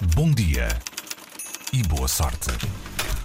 Bom dia e boa sorte.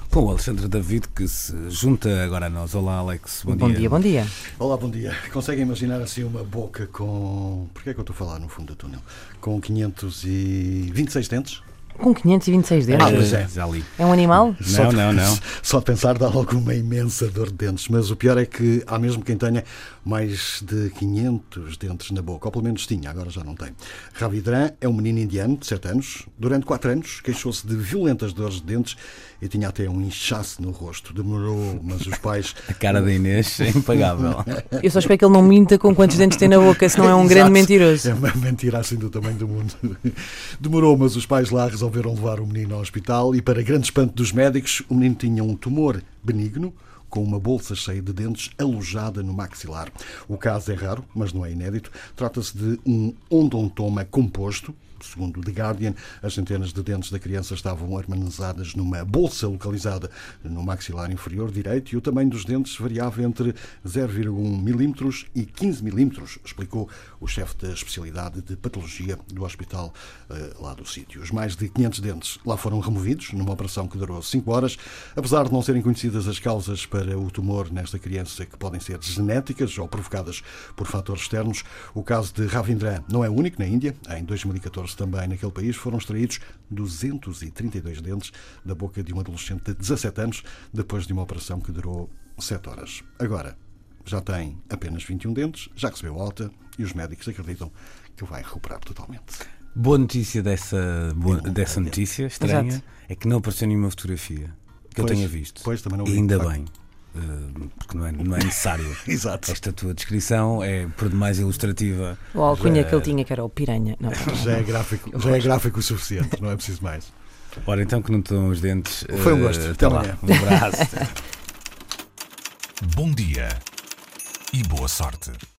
Com o Alexandre David que se junta agora a nós. Olá, Alex. Bom, Bom dia, bom dia. Olá, bom dia. Conseguem imaginar assim uma boca com. Porquê é que eu estou a falar no fundo do túnel? Com 526 dentes? Com 526 dedos. Ah, pois é. Já li. É um animal? Só de- não, não. Só de pensar dá logo uma imensa dor de dentes. Mas o pior é que há mesmo quem tenha mais de 500 dentes na boca. Ou pelo menos tinha, agora já não tem. Ravidran é um menino indiano de 7 anos. Durante 4 anos queixou-se de violentas dores de dentes e tinha até um inchaço no rosto. Demorou, mas os pais. A cara da Inês é impagável. Eu só espero que ele não minta com quantos dentes tem na boca, senão é um grande Exato. mentiroso. É uma mentira assim do tamanho do mundo. Demorou, mas os pais lá resolveram levar o menino ao hospital e, para grande espanto dos médicos, o menino tinha um tumor benigno com uma bolsa cheia de dentes alojada no maxilar. O caso é raro, mas não é inédito. Trata-se de um odontoma composto. Segundo The Guardian, as centenas de dentes da criança estavam armazenadas numa bolsa localizada no maxilar inferior direito e o tamanho dos dentes variava entre 0,1 milímetros e 15 milímetros, explicou o chefe da especialidade de patologia do hospital eh, lá do sítio. Os mais de 500 dentes lá foram removidos numa operação que durou 5 horas. Apesar de não serem conhecidas as causas para o tumor nesta criança, que podem ser genéticas ou provocadas por fatores externos, o caso de Ravindran não é único na Índia. Em 2014, também naquele país, foram extraídos 232 dentes da boca de um adolescente de 17 anos, depois de uma operação que durou 7 horas. Agora, já tem apenas 21 dentes, já recebeu alta e os médicos acreditam que o vai recuperar totalmente. Boa notícia dessa, boa- dessa notícia estranha Exato. é que não apareceu nenhuma fotografia que eu Pois, tenha visto. pois, também não E vi, ainda bem. Porque não é, não é necessário. Exato. Esta tua descrição é por demais ilustrativa. O alcunha Já- que ele tinha, que era o piranha. Não, Já é gráfico, já é gráfico o suficiente, não é preciso mais. Ora, então que não estão os dentes. Foi um eh, gosto. até Até lá. amanhã. Um abraço. Bom dia e boa sorte.